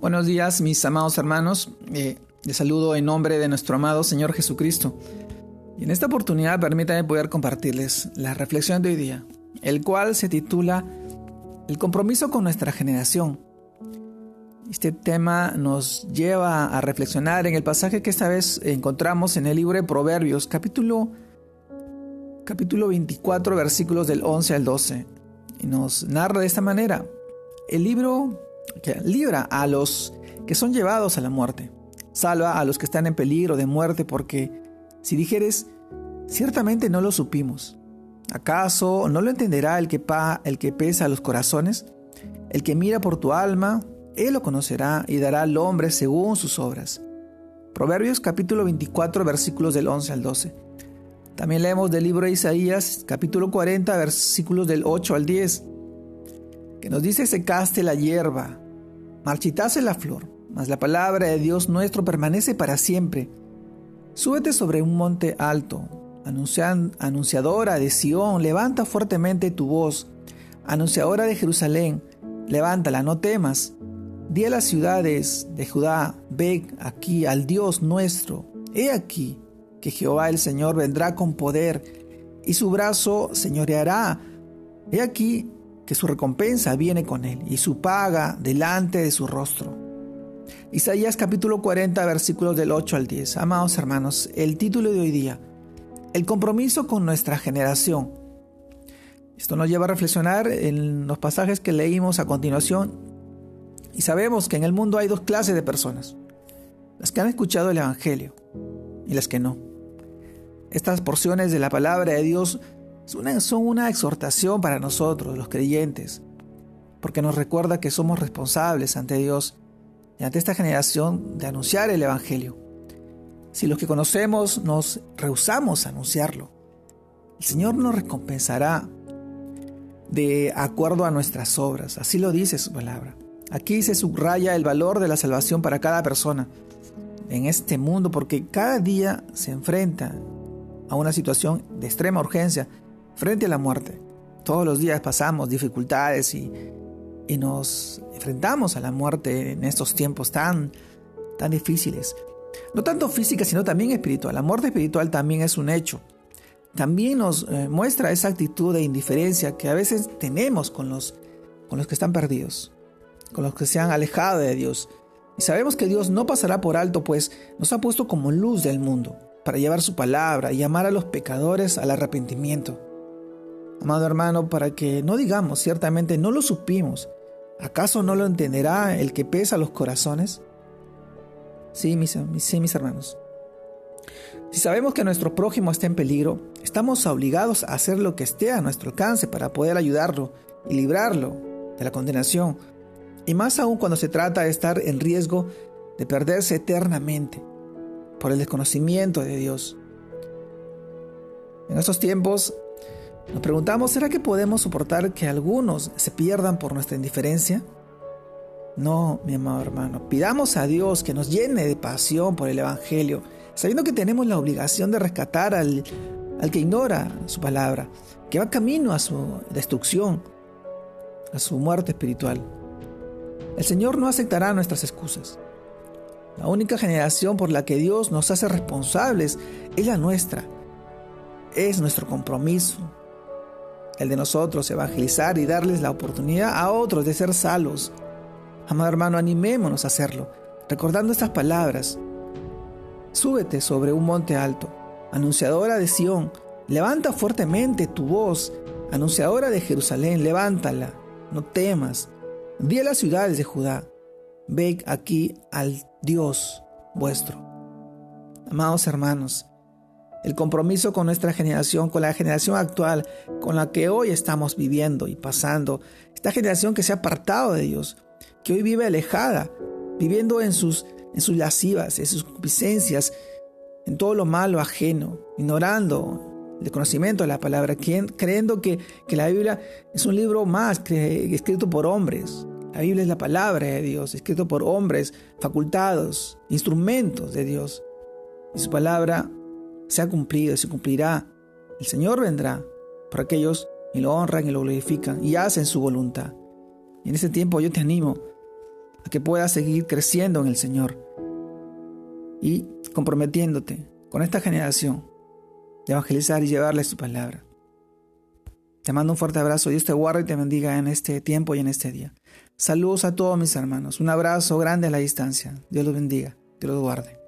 Buenos días, mis amados hermanos. Eh, les saludo en nombre de nuestro amado Señor Jesucristo. Y en esta oportunidad permítanme poder compartirles la reflexión de hoy día, el cual se titula El compromiso con nuestra generación. Este tema nos lleva a reflexionar en el pasaje que esta vez encontramos en el libro de Proverbios, capítulo, capítulo 24, versículos del 11 al 12. Y nos narra de esta manera. El libro libra a los que son llevados a la muerte. Salva a los que están en peligro de muerte, porque si dijeres, ciertamente no lo supimos. ¿Acaso no lo entenderá el que, pa, el que pesa los corazones? El que mira por tu alma, él lo conocerá y dará al hombre según sus obras. Proverbios capítulo 24 versículos del 11 al 12. También leemos del libro de Isaías capítulo 40 versículos del 8 al 10 que nos dice secaste la hierba, marchitase la flor, mas la palabra de Dios nuestro permanece para siempre. Súbete sobre un monte alto, anunciadora de Sión, levanta fuertemente tu voz, anunciadora de Jerusalén, levántala, no temas. Di a las ciudades de Judá, ve aquí al Dios nuestro, he aquí que Jehová el Señor vendrá con poder y su brazo señoreará. He aquí que su recompensa viene con él y su paga delante de su rostro. Isaías capítulo 40 versículos del 8 al 10. Amados hermanos, el título de hoy día, el compromiso con nuestra generación. Esto nos lleva a reflexionar en los pasajes que leímos a continuación y sabemos que en el mundo hay dos clases de personas, las que han escuchado el Evangelio y las que no. Estas porciones de la palabra de Dios son una exhortación para nosotros, los creyentes, porque nos recuerda que somos responsables ante Dios y ante esta generación de anunciar el Evangelio. Si los que conocemos nos rehusamos a anunciarlo, el Señor nos recompensará de acuerdo a nuestras obras. Así lo dice su palabra. Aquí se subraya el valor de la salvación para cada persona en este mundo porque cada día se enfrenta a una situación de extrema urgencia frente a la muerte. Todos los días pasamos dificultades y, nos enfrentamos a la muerte en estos tiempos tan, tan difíciles. No tanto física, sino también espiritual. La muerte espiritual también es un hecho. También nos eh, muestra esa actitud de indiferencia que a veces tenemos con los, con los que están perdidos, con los que se han alejado de Dios. Y sabemos que Dios no pasará por alto, pues nos ha puesto como luz del mundo, para llevar su palabra y llamar a los pecadores al arrepentimiento. Amado hermano, para que no digamos ciertamente no lo supimos, ¿acaso no lo entenderá el que pesa los corazones? Sí, mis, sí, mis hermanos. Si sabemos que nuestro prójimo está en peligro, estamos obligados a hacer lo que esté a nuestro alcance para poder ayudarlo y librarlo de la condenación, y más aún cuando se trata de estar en riesgo de perderse eternamente por el desconocimiento de Dios. En estos tiempos nos preguntamos, ¿será que podemos soportar que algunos se pierdan por nuestra indiferencia? No, mi amado hermano, pidamos a Dios que nos llene de pasión por el Evangelio, sabiendo que tenemos la obligación de rescatar al, al que ignora su palabra, que va camino a su destrucción, a su muerte espiritual. El Señor no aceptará nuestras excusas. La única generación por la que Dios nos hace responsables es la nuestra. Es nuestro compromiso, el de nosotros evangelizar y darles la oportunidad a otros de ser salvos. Amado hermano, animémonos a hacerlo, recordando estas palabras. Súbete sobre un monte alto, anunciadora de Sión, levanta fuertemente tu voz, anunciadora de Jerusalén, levántala, no temas. Di a las ciudades de Judá, ve aquí al Dios vuestro. Amados hermanos, el compromiso con nuestra generación, con la generación actual, con la que hoy estamos viviendo y pasando, esta generación que se ha apartado de Dios, que hoy vive alejada, viviendo en sus, lascivas, en sus concupiscencias, en todo lo malo ajeno, ignorando el conocimiento de la palabra, creyendo que, que la Biblia es un libro más escrito por hombres. La Biblia es la palabra de Dios, escrito por hombres, facultados, instrumentos de Dios. Y su palabra se ha cumplido, se cumplirá. El Señor vendrá por aquellos y lo honran y lo glorifican y hacen su voluntad. Y en ese tiempo yo te animo a que puedas seguir creciendo en el Señor y comprometiéndote con esta generación de evangelizar y llevarles su palabra. Te mando un fuerte abrazo. Dios te guarde y te bendiga en este tiempo y en este día. Saludos a todos mis hermanos. Un abrazo grande a la distancia. Dios los bendiga. Dios los guarde.